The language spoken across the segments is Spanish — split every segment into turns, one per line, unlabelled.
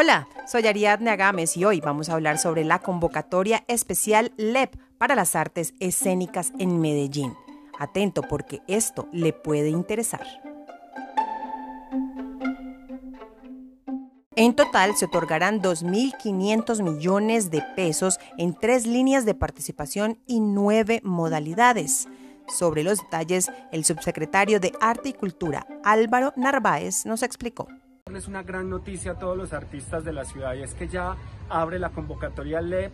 Hola, soy Ariadne Agames y hoy vamos a hablar sobre la convocatoria especial LEP para las artes escénicas en Medellín. Atento porque esto le puede interesar. En total se otorgarán 2.500 millones de pesos en tres líneas de participación y nueve modalidades. Sobre los detalles, el subsecretario de Arte y Cultura, Álvaro Narváez, nos explicó.
Es una gran noticia a todos los artistas de la ciudad y es que ya abre la convocatoria LEP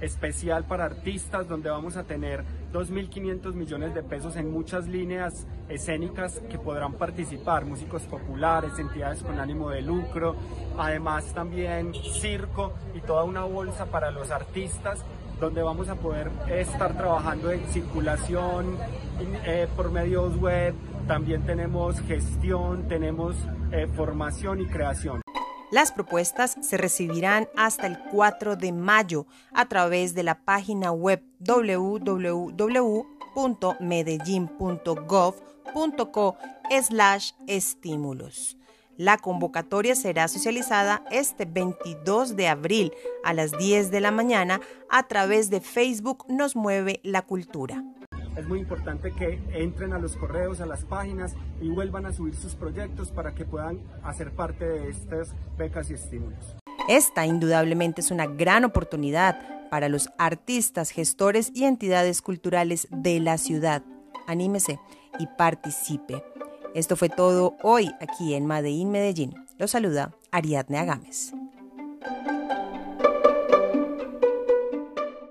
especial para artistas donde vamos a tener 2.500 millones de pesos en muchas líneas escénicas que podrán participar, músicos populares, entidades con ánimo de lucro, además también circo y toda una bolsa para los artistas donde vamos a poder estar trabajando en circulación eh, por medios web, también tenemos gestión, tenemos eh, formación y creación.
Las propuestas se recibirán hasta el 4 de mayo a través de la página web www.medellin.gov.co slash estímulos. La convocatoria será socializada este 22 de abril a las 10 de la mañana a través de Facebook Nos Mueve la Cultura.
Es muy importante que entren a los correos, a las páginas y vuelvan a subir sus proyectos para que puedan hacer parte de estas becas y estímulos.
Esta indudablemente es una gran oportunidad para los artistas, gestores y entidades culturales de la ciudad. Anímese y participe. Esto fue todo hoy aquí en Made Medellín. Lo saluda Ariadne Agames.